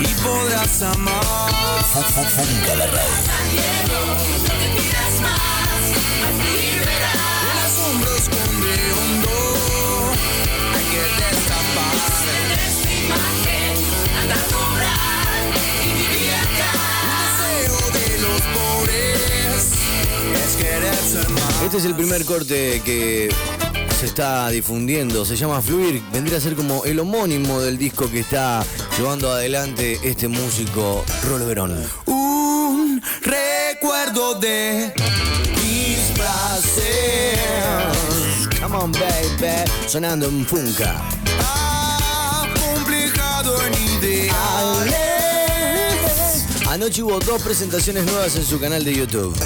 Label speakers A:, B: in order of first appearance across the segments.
A: y podrás amar.
B: Funca la radio.
A: El asombro esconde hondo, hay que destapar. El deseo de los pobres es querer ser más.
C: Este es el primer corte que se está difundiendo. Se llama Fluir. Vendría a ser como el homónimo del disco que está llevando adelante este músico Rolo Verón.
A: Un recuerdo de mis placeres.
C: Come on, baby. Sonando en Funka.
A: Acomplejado en ideales.
C: Anoche hubo dos presentaciones nuevas en su canal de YouTube.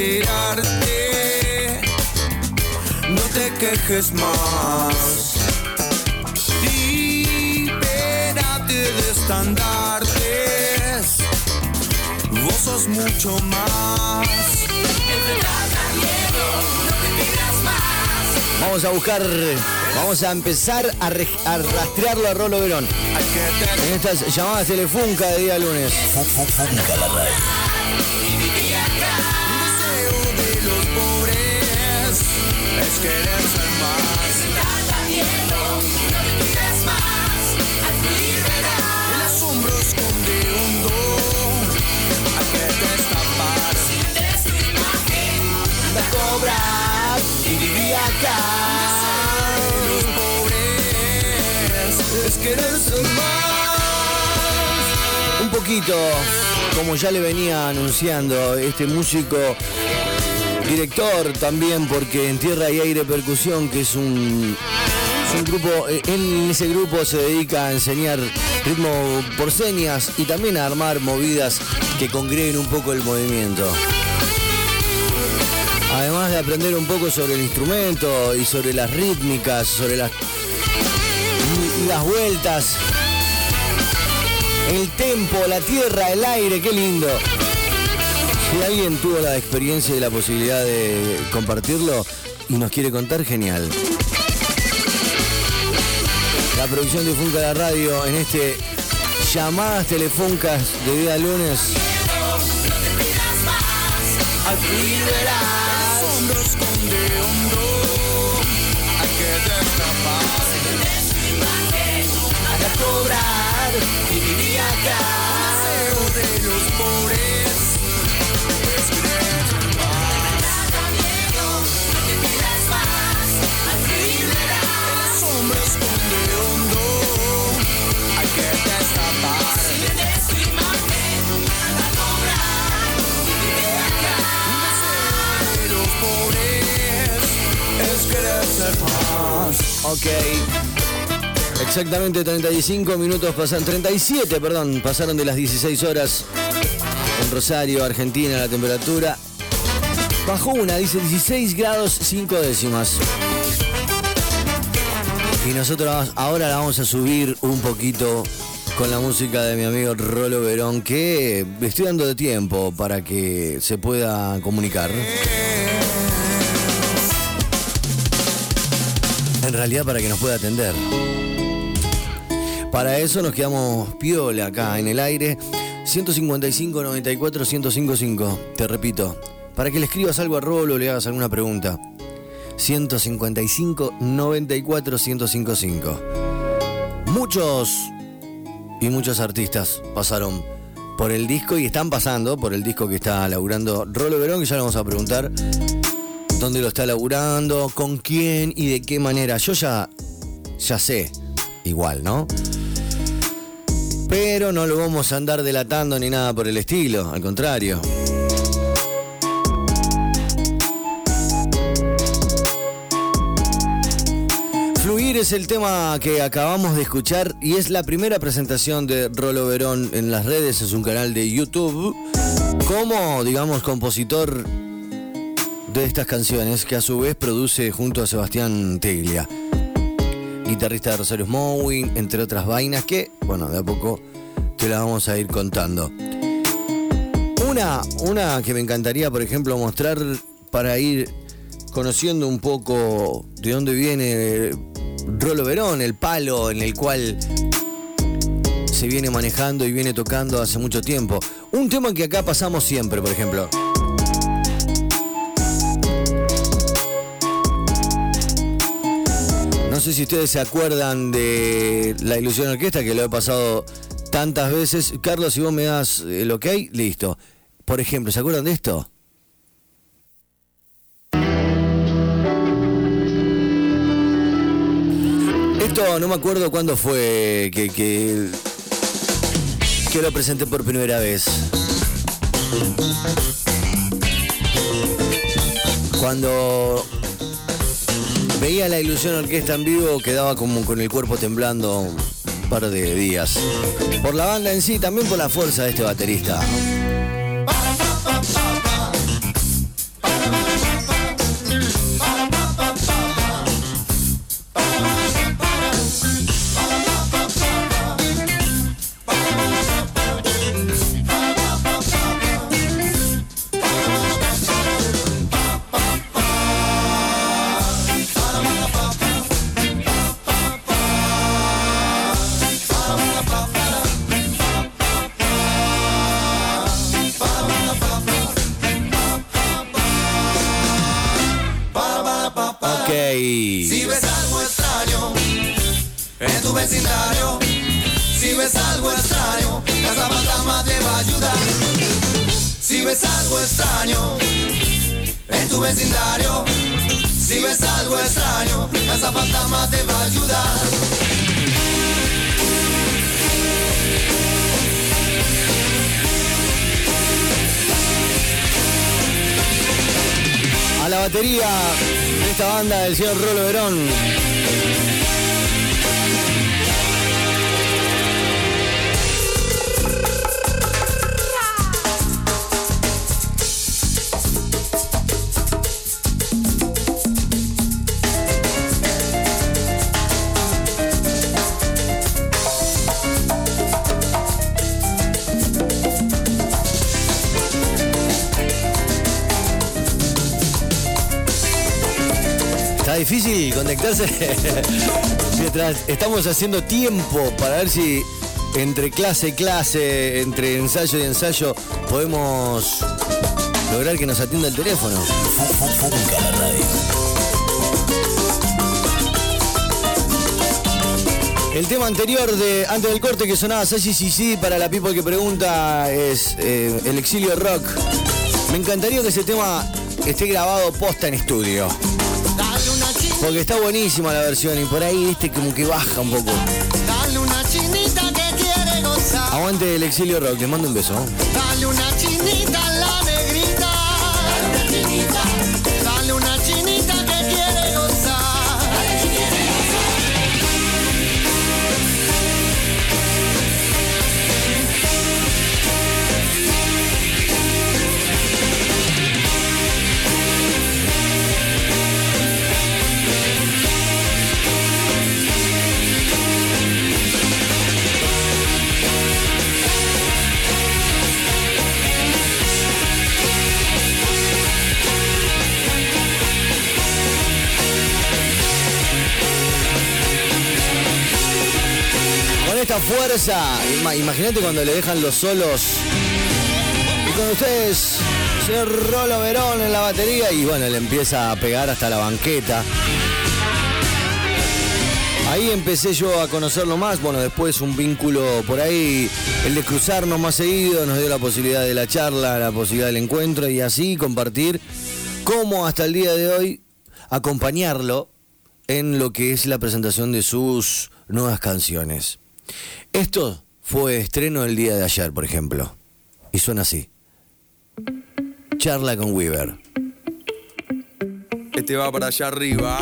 A: Empoderarte. No te quejes más. Libérate de estandartes. Vos sos mucho más.
C: Vamos a buscar, vamos a empezar a, re- a rastrearlo a Rolo Verón. En estas llamadas telefunca de día lunes.
B: Funca la radio.
A: Querer ser más. El asombro esconde hondo. Hay que destapar.
C: La cobras y viví acá.
A: Los pobres es querer ser más.
C: Un poquito, como ya le venía anunciando este músico, director también, porque en Tierra y Aire Percusión, que es un, grupo, eh, en ese grupo se dedica a enseñar ritmo por señas y también a armar movidas que congreguen un poco el movimiento. Además de aprender un poco sobre el instrumento y sobre las rítmicas, sobre las, las vueltas, el tempo, la tierra, el aire, qué lindo. Si alguien tuvo la experiencia y la posibilidad de compartirlo y nos quiere contar, genial. La producción de Funca la Radio en este llamadas telefónicas de día lunes. Cobrar y acá. Ok. Exactamente 35 minutos pasaron, 37, perdón, pasaron de las 16 horas en Rosario, Argentina, la temperatura. Bajó una, dice 16 grados 5 décimas. Y nosotros ahora la vamos a subir un poquito con la música de mi amigo Rolo Verón, que estoy dando de tiempo para que se pueda comunicar. En realidad para que nos pueda atender. Para eso nos quedamos piola acá en el aire. 155 94 1055. Te repito, para que le escribas algo a Rolo o le hagas alguna pregunta. 155 94 1055. Muchos y muchos artistas pasaron por el disco y están pasando por el disco que está laburando Rolo Verón, que ya le vamos a preguntar dónde lo está laburando, con quién y de qué manera. Yo ya, ya sé, igual, ¿no? Pero no lo vamos a andar delatando ni nada por el estilo, al contrario. Fluir es el tema que acabamos de escuchar y es la primera presentación de Rolo Verón en las redes, en su canal de YouTube, como, digamos, compositor de estas canciones que a su vez produce junto a Sebastián Teglia, guitarrista de Rosario Mowing, entre otras vainas que, bueno, de a poco te la vamos a ir contando. Una, una que me encantaría, por ejemplo, mostrar para ir conociendo un poco de dónde viene Rolo Verón, el palo en el cual se viene manejando y viene tocando hace mucho tiempo. Un tema que acá pasamos siempre, por ejemplo. No sé si ustedes se acuerdan de la ilusión orquesta que lo he pasado tantas veces. Carlos, si vos me das el ok, listo. Por ejemplo, ¿se acuerdan de esto? Esto no me acuerdo cuándo fue que, que, que lo presenté por primera vez. Cuando veía la ilusión orquesta en vivo, quedaba como con el cuerpo temblando un par de días. Por la banda en sí, también por la fuerza de este baterista. La batería de esta banda del señor Rolo Verón. Difícil conectarse mientras estamos haciendo tiempo para ver si entre clase y clase, entre ensayo y ensayo, podemos lograr que nos atienda el teléfono. El tema anterior de antes del corte que sonaba Sashi Sisi para la people que pregunta es eh, el exilio rock. Me encantaría que ese tema esté grabado posta en estudio. Porque está buenísima la versión y por ahí, viste, como que baja un poco.
D: dale una chinita que quiere gozar.
C: Aguante el exilio rock, les mando un beso.
D: Dale una chinita
C: esta fuerza, ima- imagínate cuando le dejan los solos. Y con ustedes, señor Rolo Verón en la batería y bueno, le empieza a pegar hasta la banqueta. Ahí empecé yo a conocerlo más, bueno, después un vínculo por ahí, el de cruzarnos más seguido, nos dio la posibilidad de la charla, la posibilidad del encuentro y así compartir cómo hasta el día de hoy acompañarlo en lo que es la presentación de sus nuevas canciones. Esto fue estreno el día de ayer, por ejemplo, y suena así. Charla con Weaver.
A: Este va para allá arriba.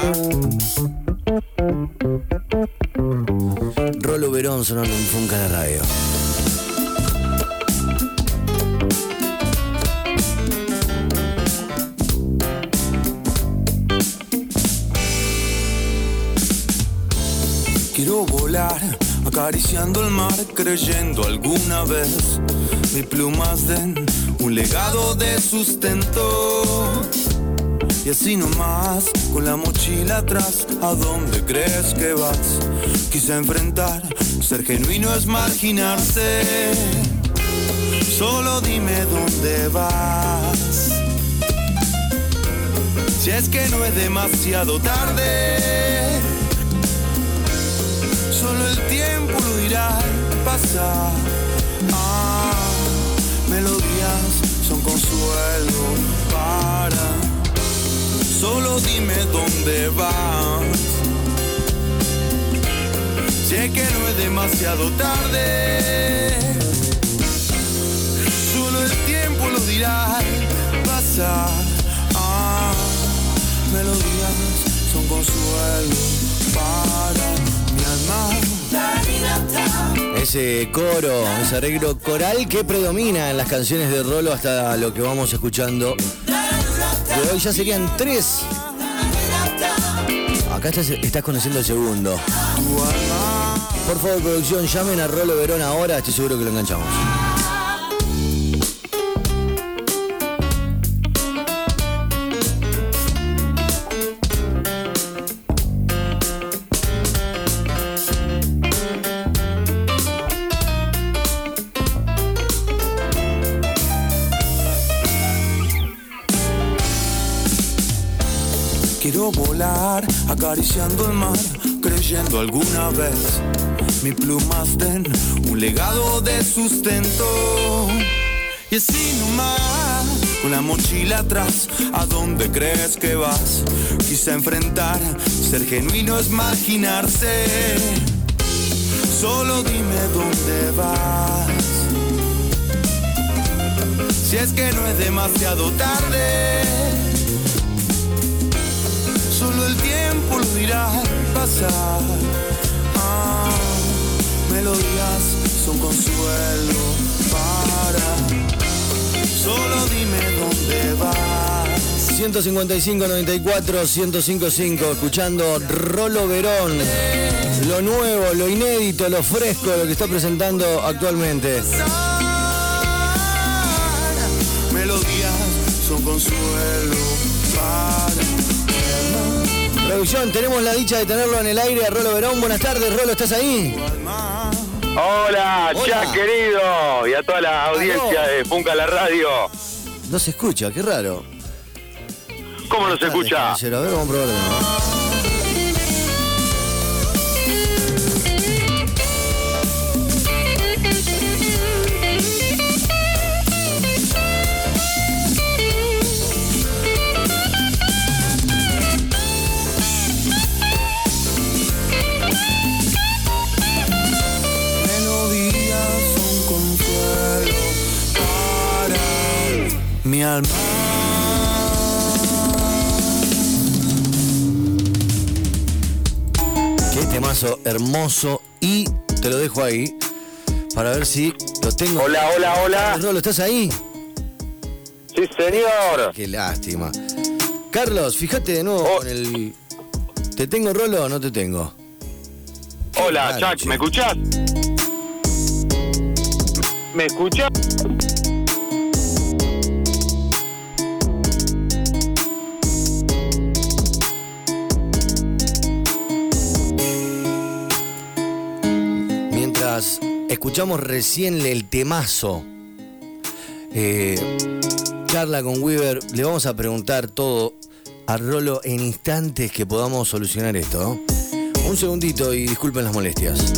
C: Rolo Verón sonando en Funca de Radio.
A: Quiero volar, acariciando el mar, creyendo alguna vez mis plumas den un legado de sustento. Y así nomás, con la mochila atrás, ¿a dónde crees que vas? Quise enfrentar, ser genuino es marginarse. Solo dime dónde vas. Si es que no es demasiado tarde, tiempo lo dirá pasar. Ah, melodías son consuelo para. Solo dime dónde vas. Sé que no es demasiado tarde. Solo el tiempo lo dirá pasar. Ah, melodías son consuelo para.
C: Ese coro, ese arreglo coral que predomina en las canciones de Rolo hasta lo que vamos escuchando. De hoy ya serían tres. Acá estás, estás conociendo el segundo. Por favor, producción, llamen a Rolo Verón ahora, estoy seguro que lo enganchamos.
A: Acariciando el mar, creyendo alguna vez mis plumas den un legado de sustento. Y así nomás, con la mochila atrás, ¿a dónde crees que vas? Quise enfrentar, ser genuino es marginarse. Solo dime dónde vas. Si es que no es demasiado tarde. El tiempo lo dirá pasar. Ah, melodías son consuelo para. Solo dime dónde vas.
C: 155 94 1055 escuchando Rolo Verón lo nuevo, lo inédito, lo fresco, lo que está presentando actualmente.
A: Melodías son consuelo.
C: Producción, tenemos la dicha de tenerlo en el aire a Rolo Verón. Buenas tardes, Rolo, ¿estás ahí?
E: Hola,
C: Hola.
E: Jack querido, y a toda la audiencia
C: Aló.
E: de Punca la Radio.
C: No se escucha, qué raro.
E: ¿Cómo no se escucha?
C: A ver, vamos a probar de hermoso y te lo dejo ahí para ver si lo tengo.
E: Hola, hola, hola.
C: Rolo, ¿estás ahí?
E: Sí, señor.
C: Qué lástima. Carlos, fíjate de nuevo
E: Oh.
C: con el. ¿Te tengo Rolo o no te tengo?
E: Hola,
C: che.
E: ¿me escuchás? ¿Me escuchás?
C: Escuchamos recién el temazo, eh, charla con Weaver, le vamos a preguntar todo a Rolo en instantes que podamos solucionar esto. Un segundito y disculpen las molestias.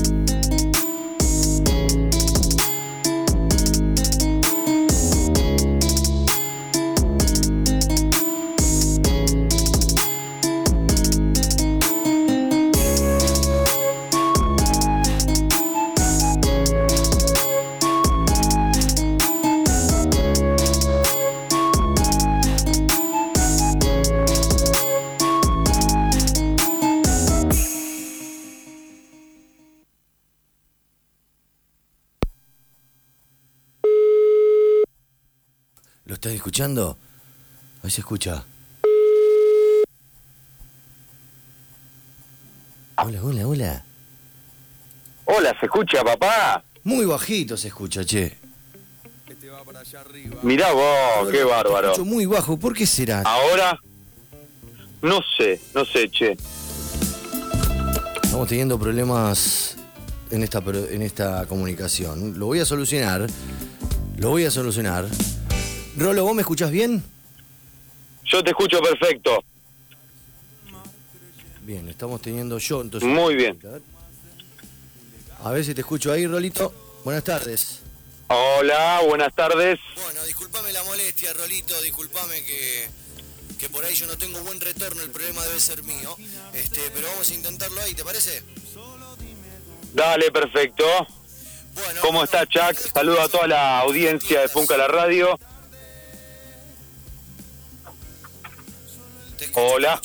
C: Escuchando? Ahí se escucha. Hola, hola, hola.
E: Hola, ¿se escucha, papá?
C: Muy bajito se escucha, che.
E: Mirá vos, qué bárbaro.
C: Escucho muy bajo, ¿por qué será?
E: Ahora, No sé, no sé, che.
C: Estamos teniendo problemas en esta, en esta comunicación. Lo voy a solucionar. Lo voy a solucionar. Rolo, ¿vos me escuchás bien?
E: Yo te escucho perfecto.
C: Bien, estamos teniendo yo entonces.
E: Muy bien.
C: A ver si te escucho ahí, Rolito. Buenas tardes.
E: Hola, buenas tardes.
C: Bueno, discúlpame la molestia, Rolito, discúlpame que, que por ahí yo no tengo buen retorno, el problema debe ser mío. Este, pero vamos a intentarlo ahí, ¿te parece?
E: Dale, perfecto.
C: Bueno,
E: ¿Cómo está, Chuck? Saludo a toda la audiencia de Funca la Radio. Hola.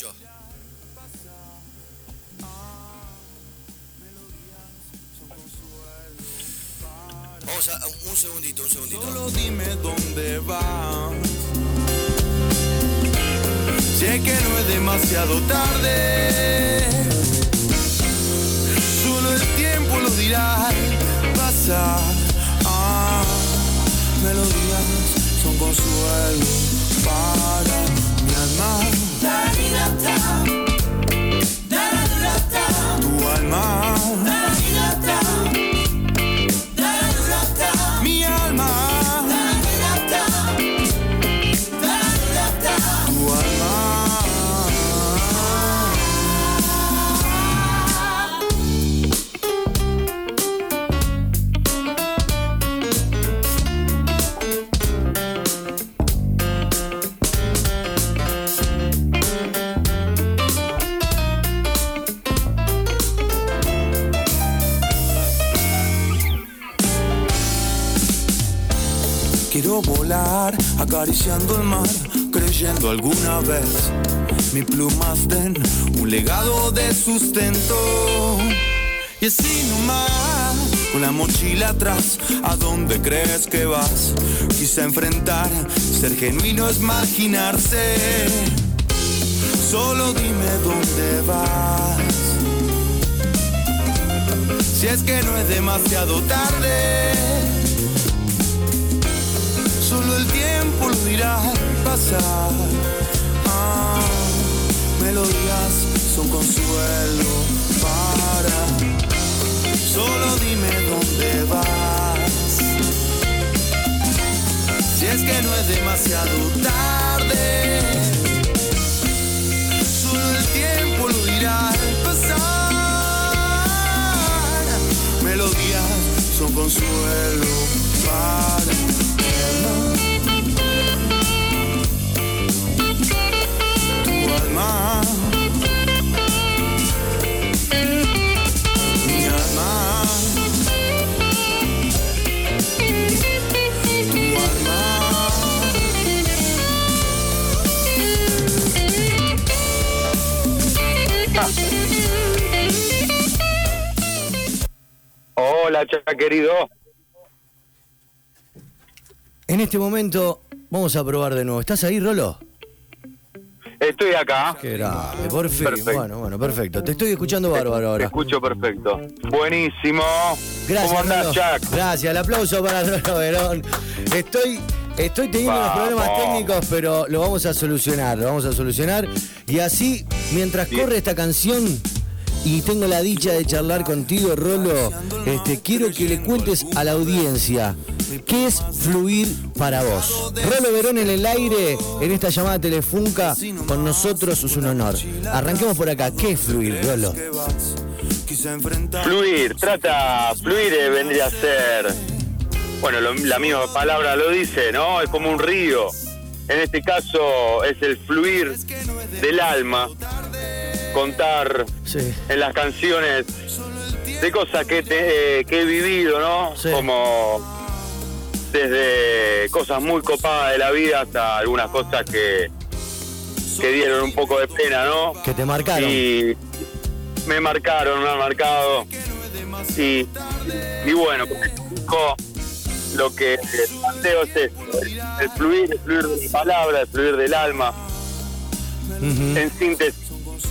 C: Vamos a un- un segundito, un segundito.
A: Solo dime dónde vas. Sé que no es demasiado tarde. Solo el tiempo lo dirá. Pasa. Ah, melodías son consuelo para mi alma. Tu acariciando el mar, creyendo alguna vez mi plumas den un legado de sustento. Y así nomás, con la mochila atrás, ¿a dónde crees que vas? Quizá enfrentar, ser genuino es marginarse. Solo dime dónde vas. Si es que no es demasiado tarde. Solo el tiempo lo dirá pasar. Ah, melodías son consuelo para. Solo dime dónde vas. Si es que no es demasiado tarde. Solo el tiempo lo dirá pasar. Melodías son consuelo
E: Chuck, querido.
C: En este momento vamos a probar de nuevo. ¿Estás ahí, Rolo?
E: Estoy acá.
C: Qué fin.
E: Perfecto.
C: Bueno, bueno, perfecto. Te estoy escuchando bárbaro
E: Te
C: ahora.
E: escucho perfecto. Buenísimo.
C: Gracias,
E: ¿Cómo andás. Chuck?
C: Gracias, el aplauso para Rolo Verón. Estoy, estoy teniendo unos problemas técnicos, pero lo vamos a solucionar, lo vamos a solucionar. Y así, mientras
E: Bien.
C: corre esta canción y tengo la dicha de charlar contigo, Rolo, este, quiero que le cuentes a la audiencia qué es fluir para vos. Rolo Verón en el aire, en esta llamada telefunca, con nosotros es un honor. Arranquemos por acá. ¿Qué es fluir, Rolo?
E: Fluir, trata, fluir vendría a ser, bueno, la misma palabra lo dice, ¿no? Es como un río. En este caso es el fluir del alma, contar
C: Sí.
E: en las canciones de cosas que, te- eh, que he vivido, ¿no?
C: Sí.
E: Como desde cosas muy copadas de la vida hasta algunas cosas que, que dieron un poco de pena, ¿no?
C: Que te marcaron.
E: Y me marcaron, me han marcado. Y, y bueno, lo que planteo es esto, el, el fluir, el fluir de mi palabra, el fluir del alma. En síntesis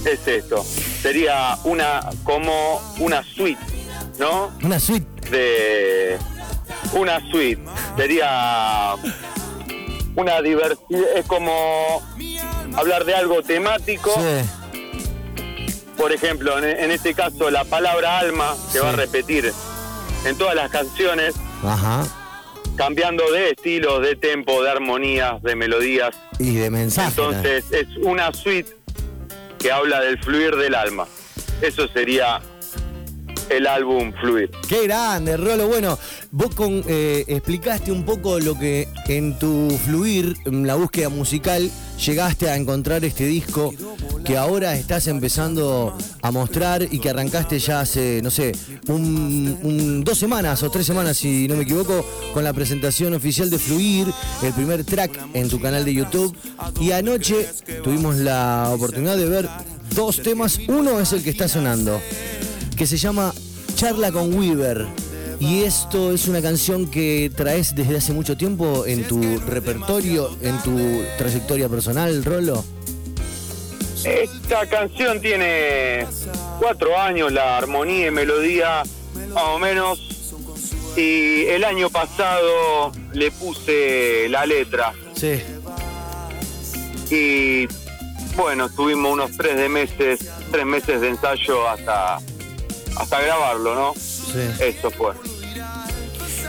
E: es esto. Sería una como una suite, ¿no?
C: Una suite.
E: de una suite. Sería una diversidad, es como hablar de algo temático.
C: Sí.
E: Por ejemplo, en, en este caso, la palabra alma se va a repetir en todas las canciones,
C: Ajá.
E: cambiando de estilos, de tempo, de armonías, de melodías.
C: Y de mensaje.
E: Entonces, es una suite que habla del fluir del alma. Eso sería el álbum Fluir.
C: Qué grande, Rolo. Bueno, vos eh, explicaste un poco lo que en tu fluir, en la búsqueda musical, llegaste a encontrar este disco que ahora estás empezando a mostrar y que arrancaste ya hace, no sé, un- dos semanas o tres semanas, si no me equivoco, con la presentación oficial de Fluir, el primer track en tu canal de YouTube. Y anoche tuvimos la oportunidad de ver dos temas. Uno es el que está sonando que se llama Charla con Weaver. Y esto es una canción que traes desde hace mucho tiempo en tu repertorio, en tu trayectoria personal, Rolo.
E: Esta canción tiene cuatro años, la armonía y melodía más o menos. Y el año pasado le puse la letra.
C: Sí.
E: Y bueno, tuvimos unos tres de meses, tres meses de ensayo hasta, hasta grabarlo, ¿no?
C: Sí.
E: Eso fue.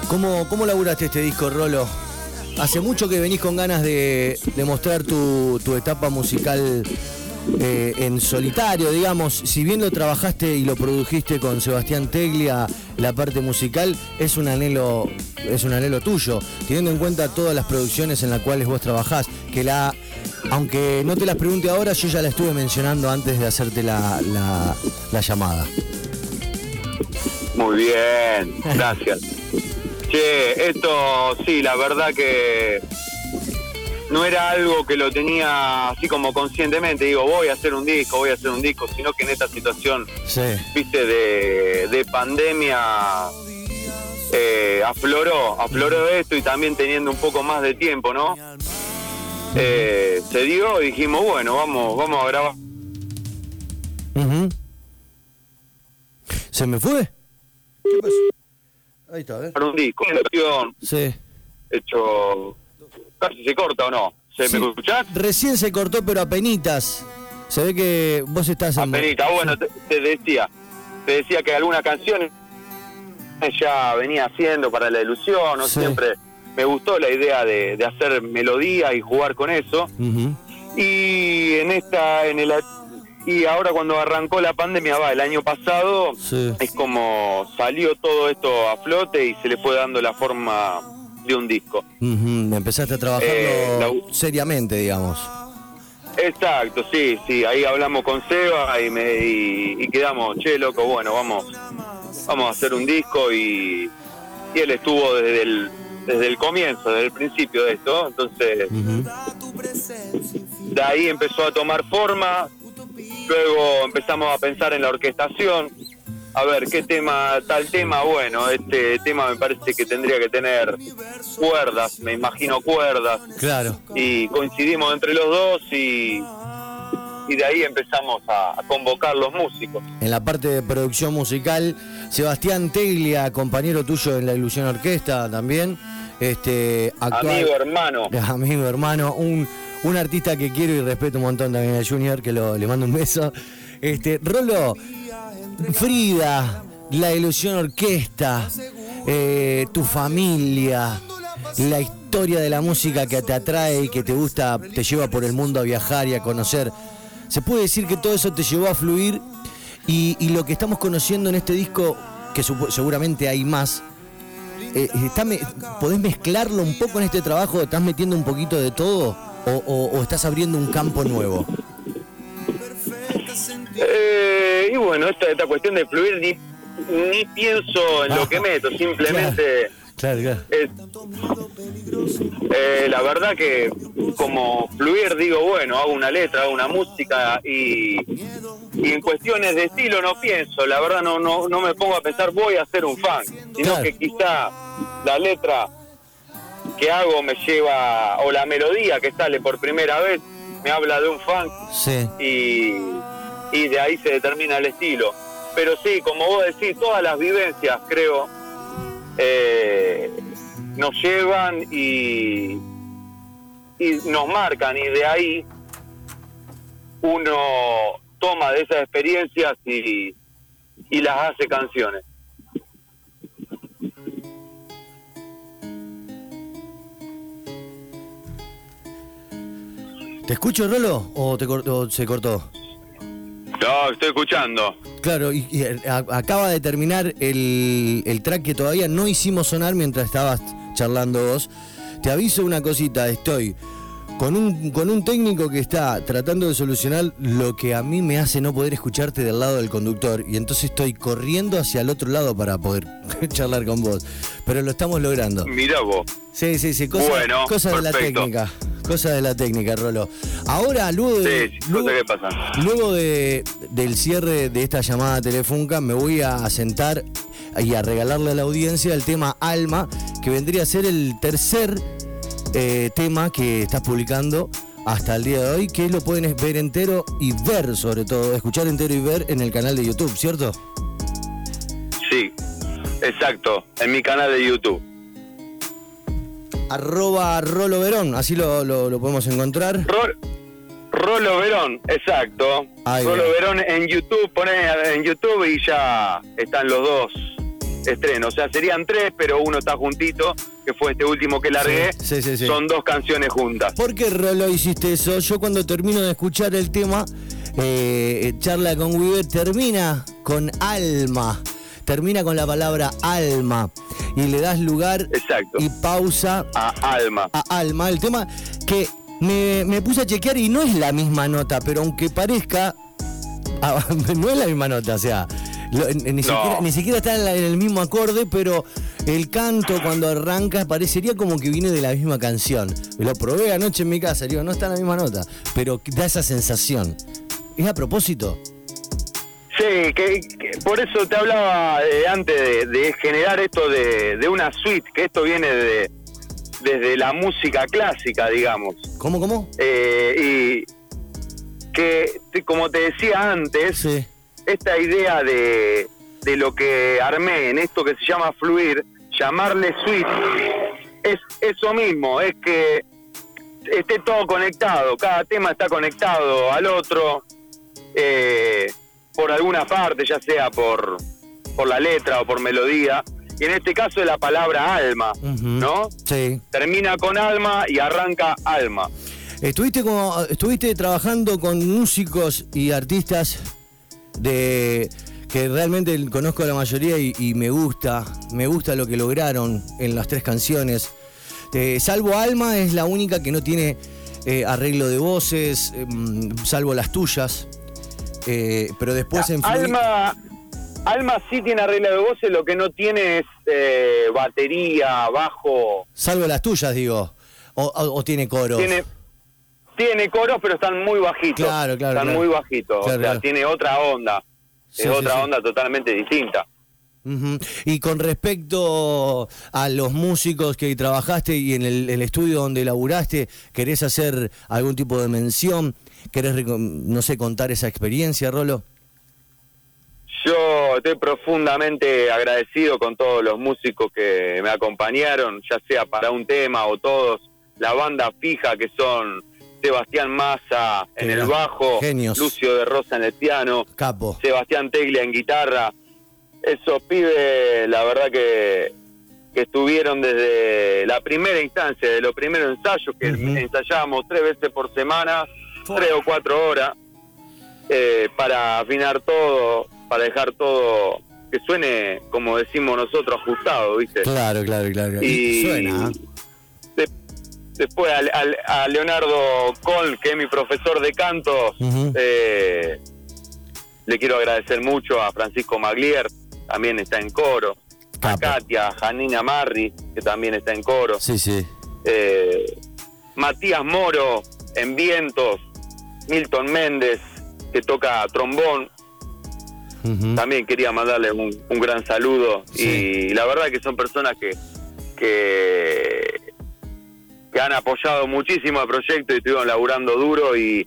C: ¿Cómo, ¿Cómo laburaste este disco, Rolo? Hace mucho que venís con ganas de, de mostrar tu, tu etapa musical eh, en solitario, digamos. Si bien lo trabajaste y lo produjiste con Sebastián Teglia, la parte musical, es un anhelo, es un anhelo tuyo, teniendo en cuenta todas las producciones en las cuales vos trabajás, que la. Aunque no te las pregunte ahora, yo ya la estuve mencionando antes de hacerte la, la- la llamada.
E: Muy bien, gracias. Che, esto sí, la verdad que no era algo que lo tenía así como conscientemente, digo, voy a hacer un disco, voy a hacer un disco, sino que en esta situación,
C: Sí.
E: viste, de, de pandemia, eh, afloró, afloró esto y también teniendo un poco más de tiempo, ¿no? Eh, se dio y dijimos, bueno, vamos, vamos a grabar.
C: Ujú. ¿Se me fue? ¿Qué pasó? Ahí está, a ver.
E: un disco, una canción
C: Sí.
E: hecho, casi se corta o no, ¿se
C: Sí.
E: me escuchás?
C: Recién se cortó, pero apenitas. Se ve que vos estás en...
E: Apenita, bueno, te, te decía, te decía que alguna canción ya venía haciendo para la ilusión, ¿no?
C: Sí.
E: Siempre me gustó la idea de, de hacer melodía y jugar con eso. Y en esta, en el y ahora cuando arrancó la pandemia, va, el año pasado,
C: Sí.
E: es como salió todo esto a flote y se le fue dando la forma de un disco.
C: Empezaste a trabajarlo
E: Eh, la-
C: seriamente, digamos.
E: Exacto, sí, sí, ahí hablamos con Seba y, me, y, y quedamos, che, loco, bueno, vamos, vamos a hacer un disco y, y él estuvo desde el, desde el comienzo, desde el principio de esto, entonces de ahí empezó a tomar forma, luego empezamos a pensar en la orquestación, a ver qué tema, tal tema, bueno, este tema me parece que tendría que tener cuerdas, me imagino cuerdas,
C: Claro.
E: y coincidimos entre los dos y, y de ahí empezamos a, a convocar los músicos.
C: En la parte de producción musical, Sebastián Teglia, compañero tuyo en la Ilusión Orquesta también. Este, actual,
E: Amigo, hermano.
C: Amigo, hermano, un, un artista que quiero y respeto un montón también a Junior, que lo, le mando un beso. Este, Rolo, Frida, la Ilusión Orquesta, eh, tu familia, la historia de la música que te atrae y que te gusta, te lleva por el mundo a viajar y a conocer. Se puede decir que todo eso te llevó a fluir y, y lo que estamos conociendo en este disco, que seguramente hay más, eh, está ¿podés mezclarlo un poco en este trabajo? ¿Estás metiendo un poquito de todo? ¿O, o- o estás abriendo un campo nuevo?
E: Eh, y bueno, esta, esta cuestión de fluir, ni, ni pienso en lo que meto, simplemente
C: Claro, claro.
E: es... eh, la verdad que como fluir digo, bueno, hago una letra, hago una música y, y en cuestiones de estilo no pienso, la verdad no, no, no me pongo a pensar voy a hacer un fan, sino
C: Claro.
E: que quizá la letra que hago me lleva, o la melodía que sale por primera vez, me habla de un
C: Sí.
E: y, y de ahí se determina el estilo. Pero sí, como vos decís, todas las vivencias, creo, eh, nos llevan y, y nos marcan, y de ahí uno toma de esas experiencias y, y las hace canciones.
C: ¿Te escucho, Rolo? ¿O, te cor- o se cortó?
E: No, estoy escuchando.
C: Claro, y, y, eh, a- acaba de terminar el, el track que todavía no hicimos sonar mientras estabas charlando vos. Te aviso una cosita, estoy con un, con un técnico que está tratando de solucionar lo que a mí me hace no poder escucharte del lado del conductor y entonces estoy corriendo hacia el otro lado para poder charlar con vos. Pero lo estamos logrando.
E: Mirá vos.
C: Sí, sí, sí, cosa,
E: Bueno,
C: cosa de la técnica. Cosa de la técnica, Rolo. Ahora, luego de,
E: Sí,
C: luego,
E: que pasan.
C: luego de, del cierre de esta llamada telefónica, me voy a sentar y a regalarle a la audiencia el tema Alma, que vendría a ser el tercer eh, tema que estás publicando hasta el día de hoy, que lo pueden ver entero y ver, sobre todo, escuchar entero y ver en el canal de YouTube, ¿cierto?
E: Sí, exacto, en mi canal de YouTube.
C: Arroba Rolo Verón, así lo, lo- lo podemos encontrar.
E: Ro- Rolo Verón, exacto.
C: Ahí
E: Rolo. Verón en YouTube, poné en YouTube y ya están los dos estrenos. O sea, serían tres, pero uno está juntito, que fue este último que largué.
C: Sí, sí, sí.
E: Son dos canciones juntas.
C: ¿Por qué Rolo hiciste eso? Yo cuando termino de escuchar el tema, eh, charla con Weaver, termina con alma. Termina con la palabra alma. Y le das lugar
E: Exacto.
C: y pausa
E: A Alma.
C: a alma. El tema que me, me puse a chequear y no es la misma nota, pero aunque parezca, ah, no es la misma nota, o sea, lo- ni, siquiera, ni siquiera está en, la- en el mismo acorde, pero el canto cuando arranca parecería como que viene de la misma canción. Lo probé anoche en mi casa, digo, no está en la misma nota, pero da esa sensación. ¿Es a propósito?
E: Sí, que, que por eso te hablaba eh, antes de, de generar esto de, de una suite, que esto viene de, desde la música clásica, digamos.
C: ¿Cómo, cómo?
E: Eh, y que, como te decía antes,
C: Sí.
E: esta idea de, de lo que armé en esto que se llama fluir, llamarle suite, es eso mismo, es que esté todo conectado, cada tema está conectado al otro, eh, por alguna parte, ya sea por, por la letra o por melodía, y en este caso es la palabra alma. ¿no?
C: Sí.
E: Termina con alma y arranca alma.
C: Estuviste como estuviste trabajando con músicos y artistas de que realmente conozco a la mayoría y, y me gusta, me gusta lo que lograron en las tres canciones. Eh, salvo Alma es la única que no tiene eh, arreglo de voces, em, salvo las tuyas. Eh, pero después en Fluid-
E: Alma, Alma sí tiene arreglo de voces, lo que no tiene es eh, batería, bajo.
C: salvo las tuyas digo, o, o- o tiene coro.
E: Tiene, tiene coros, pero están muy bajitos.
C: Claro, claro,
E: Están
C: claro.
E: muy bajitos.
C: Claro,
E: o sea,
C: claro.
E: tiene otra onda.
C: Sí,
E: es
C: sí,
E: otra
C: sí.
E: onda totalmente distinta.
C: Y con respecto a los músicos que trabajaste y en el, el estudio donde laburaste, ¿querés hacer algún tipo de mención? ¿Querés, no sé, contar esa experiencia, Rolo?
E: Yo estoy profundamente agradecido con todos los músicos que me acompañaron, ya sea para un tema o todos. La banda fija que son Sebastián Massa en el bajo,
C: genios.
E: Lucio de Rosa en el piano,
C: Capo.
E: Sebastián Teglia en guitarra. Esos pibes, la verdad que, que estuvieron desde la primera instancia, de los primeros ensayos, que ensayábamos tres veces por semana, tres o cuatro horas, eh, para afinar todo, para dejar todo que suene, como decimos nosotros, ajustado, ¿viste?
C: Claro, claro, claro. Y suena. ¿eh?
E: de- después al- al- a, Leonardo Col, que es mi profesor de canto, eh, le quiero agradecer mucho a Francisco Maglier, también está en coro, a. Katia, a Janina Marri, que también está en coro,
C: Sí, sí.
E: eh, Matías Moro en vientos, Milton Méndez, que toca trombón, también quería mandarle un, un gran saludo
C: Sí.
E: y la verdad que son personas que, que que han apoyado muchísimo el proyecto y estuvieron laburando duro y,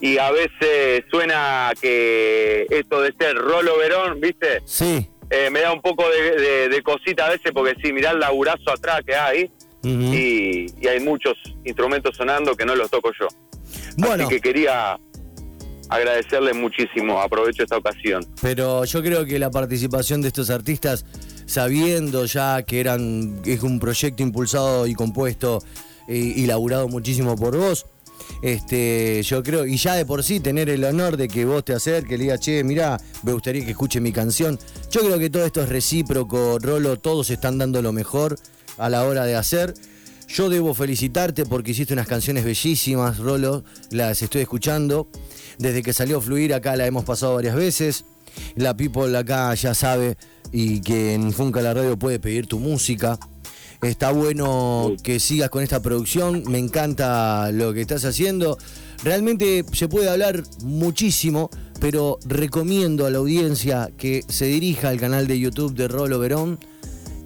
E: y a veces suena que esto de ser Rolo Verón, ¿viste?
C: Sí.
E: Eh, me da un poco de, de- de cosita a veces porque sí, mirá el laburazo atrás que hay y, y hay muchos instrumentos sonando que no los toco yo.
C: Bueno,
E: Así que quería agradecerles muchísimo. Aprovecho esta ocasión.
C: Pero yo creo que la participación de estos artistas, sabiendo ya que eran es un proyecto impulsado y compuesto y, y laburado muchísimo por vos, este, yo creo, y ya de por sí tener el honor de que vos te acerques, le digas, che, mirá, me gustaría que escuche mi canción. Yo creo que todo esto es recíproco, Rolo, todos están dando lo mejor a la hora de hacer. Yo debo felicitarte porque hiciste unas canciones bellísimas, Rolo, las estoy escuchando. Desde que salió Fluir acá la hemos pasado varias veces. La People acá ya sabe y que en Funca la Radio puede pedir tu música. Está bueno que sigas con esta producción, me encanta lo que estás haciendo. Realmente se puede hablar muchísimo, pero recomiendo a la audiencia que se dirija al canal de YouTube de Rolo Verón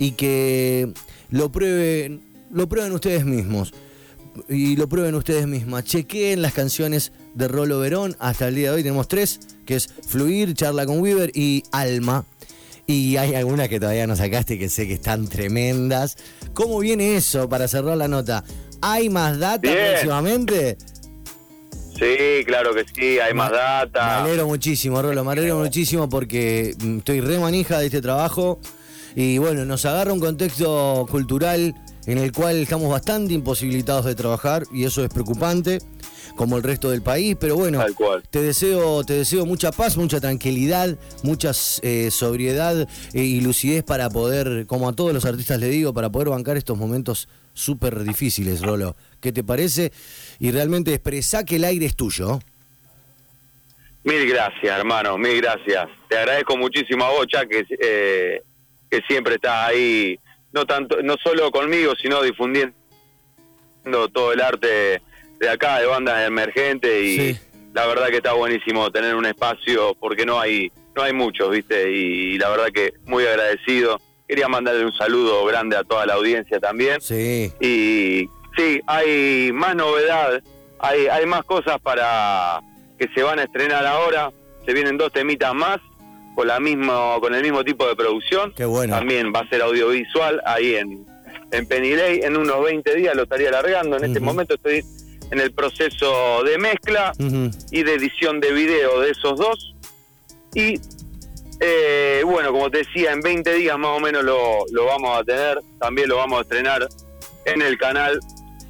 C: y que lo prueben, lo prueben ustedes mismos. Y lo prueben ustedes mismas. Chequeen las canciones de Rolo Verón. Hasta el día de hoy tenemos tres, que es Fluir, Charla con Weaver y Alma. Y hay algunas que todavía no sacaste que sé que están tremendas. ¿Cómo viene eso para cerrar la nota? ¿Hay más data
E: Bien.
C: próximamente?
E: Sí, claro que sí, hay más
C: Me
E: data.
C: alegro muchísimo, Rolo, me alegro muchísimo porque mm, estoy re manija de este trabajo y bueno, nos agarra un contexto cultural en el cual estamos bastante imposibilitados de trabajar y eso es preocupante, como el resto del país, pero bueno,
E: Tal cual.
C: te deseo, te deseo mucha paz, mucha tranquilidad, mucha eh, sobriedad eh, y lucidez para poder, como a todos los artistas le digo, para poder bancar estos momentos súper difíciles, Rolo. ¿Qué te parece? Y realmente expresá que el aire es tuyo.
E: Mil gracias, hermano, mil gracias. Te agradezco muchísimo a vos, Cha, que, eh, que siempre estás ahí, no tanto, no solo conmigo, sino difundiendo todo el arte de acá, de bandas emergentes y
C: Sí.
E: la verdad que está buenísimo tener un espacio porque no hay, no hay muchos, viste, y la verdad que muy agradecido. Quería mandarle un saludo grande a toda la audiencia también.
C: Sí.
E: Y sí, hay más novedad, hay, hay más cosas para que se van a estrenar ahora. Se vienen dos temitas más con la misma, con el mismo tipo de producción.
C: Qué bueno.
E: También va a ser audiovisual ahí en, en Penilei. En unos 20 días lo estaría alargando. En este momento estoy en el proceso de mezcla y de edición de video de esos dos. Y eh, bueno, como te decía, en 20 días más o menos lo, lo vamos a tener. También lo vamos a estrenar en el canal,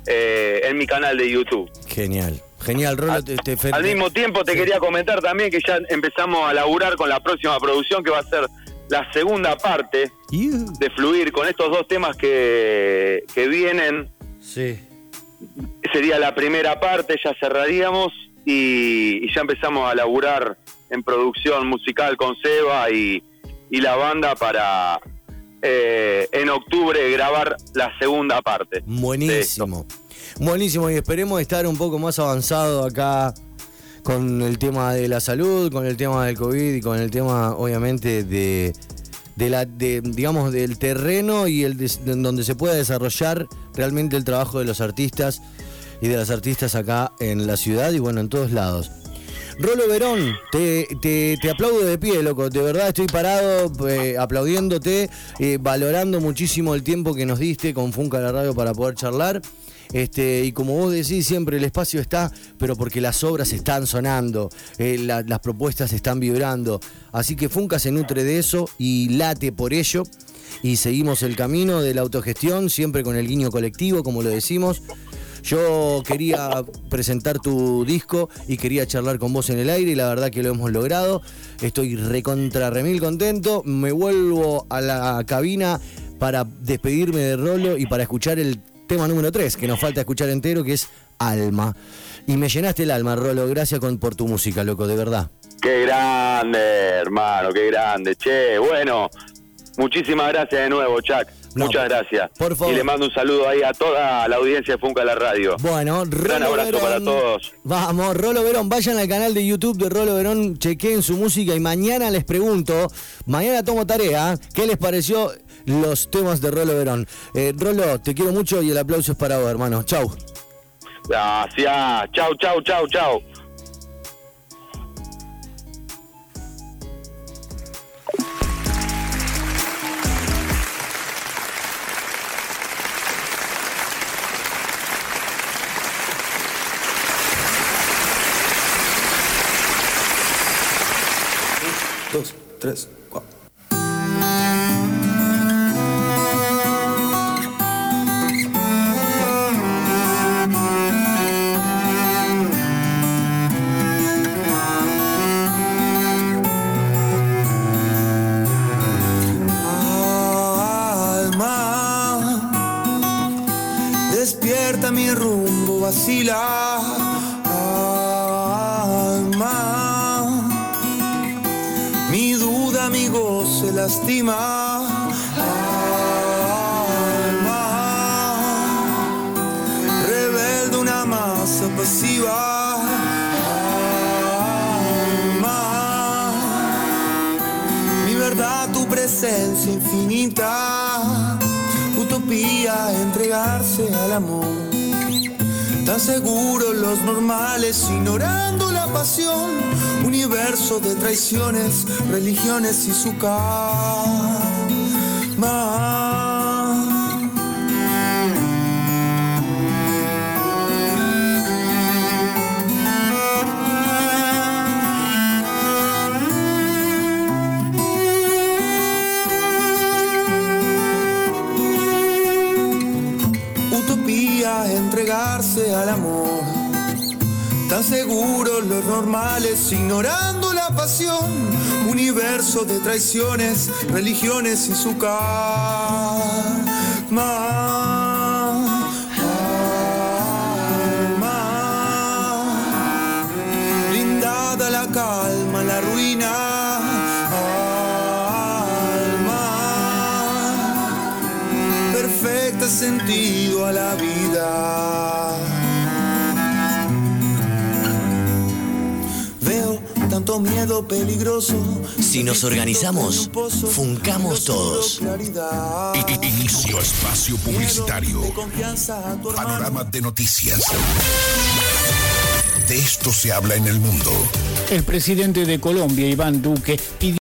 E: eh, en mi canal de YouTube.
C: Genial. Genial, Rolo, te,
E: Al mismo tiempo te
C: Sí.
E: quería comentar también que ya empezamos a laburar con la próxima producción que va a ser la segunda parte
C: Iu.
E: de Fluir con estos dos temas que, que vienen.
C: Sí.
E: sería la primera parte, ya cerraríamos y, y ya empezamos a laburar en producción musical con Seba y, y la banda para eh, en octubre grabar la segunda parte.
C: Buenísimo. Buenísimo. Y esperemos estar un poco más avanzado acá con el tema de la salud, con el tema del COVID y con el tema, obviamente, de, de la, de, digamos, del terreno y el en donde se pueda desarrollar realmente el trabajo de los artistas y de las artistas acá en la ciudad y bueno, en todos lados. Rolo Verón, te, te- te aplaudo de pie, loco. De verdad estoy parado eh, aplaudiéndote, eh, valorando muchísimo el tiempo que nos diste con Funca la Radio para poder charlar. Este, y como vos decís, siempre el espacio está, pero porque las obras están sonando, eh, la- las propuestas están vibrando. Así que Funca se nutre de eso y late por ello. Y seguimos el camino de la autogestión, siempre con el guiño colectivo, como lo decimos. Yo quería presentar tu disco y quería charlar con vos en el aire y la verdad que lo hemos logrado. Estoy recontra remil contento. Me vuelvo a la cabina para despedirme de Rolo y para escuchar el tema número 3 que nos falta escuchar entero que es Alma. Y me llenaste el alma, Rolo. Gracias con- por tu música, loco, de verdad.
E: Qué grande, hermano, qué grande. Che, bueno, muchísimas gracias de nuevo, Chuck.
C: No,
E: Muchas gracias.
C: por favor.
E: Y le mando un saludo ahí a toda la audiencia de Funca la Radio.
C: Bueno,
E: Gran
C: Rolo
E: abrazo para todos.
C: Vamos, Rolo Verón, vayan al canal de YouTube de Rolo Verón, chequeen su música y mañana les pregunto, mañana tomo tarea, ¿qué les pareció los temas de Rolo Verón? Eh, Rolo, te quiero mucho y el aplauso es para vos, hermano. Chau.
E: Gracias. Chau, chau, chau, chau.
A: dos, tres, normales, ignorando la pasión. Universo de traiciones, religiones y su. Normales, ignorando la pasión. Universo de traiciones, religiones y su karma. Alma, blindada la calma, la ruina. Alma, perfecta sentido a la vida. Tanto miedo peligroso.
B: Si nos organizamos, funcamos todos.
F: Inicio espacio publicitario. Panorama de noticias. De esto se habla en el mundo.
G: El presidente de Colombia, Iván Duque, pidió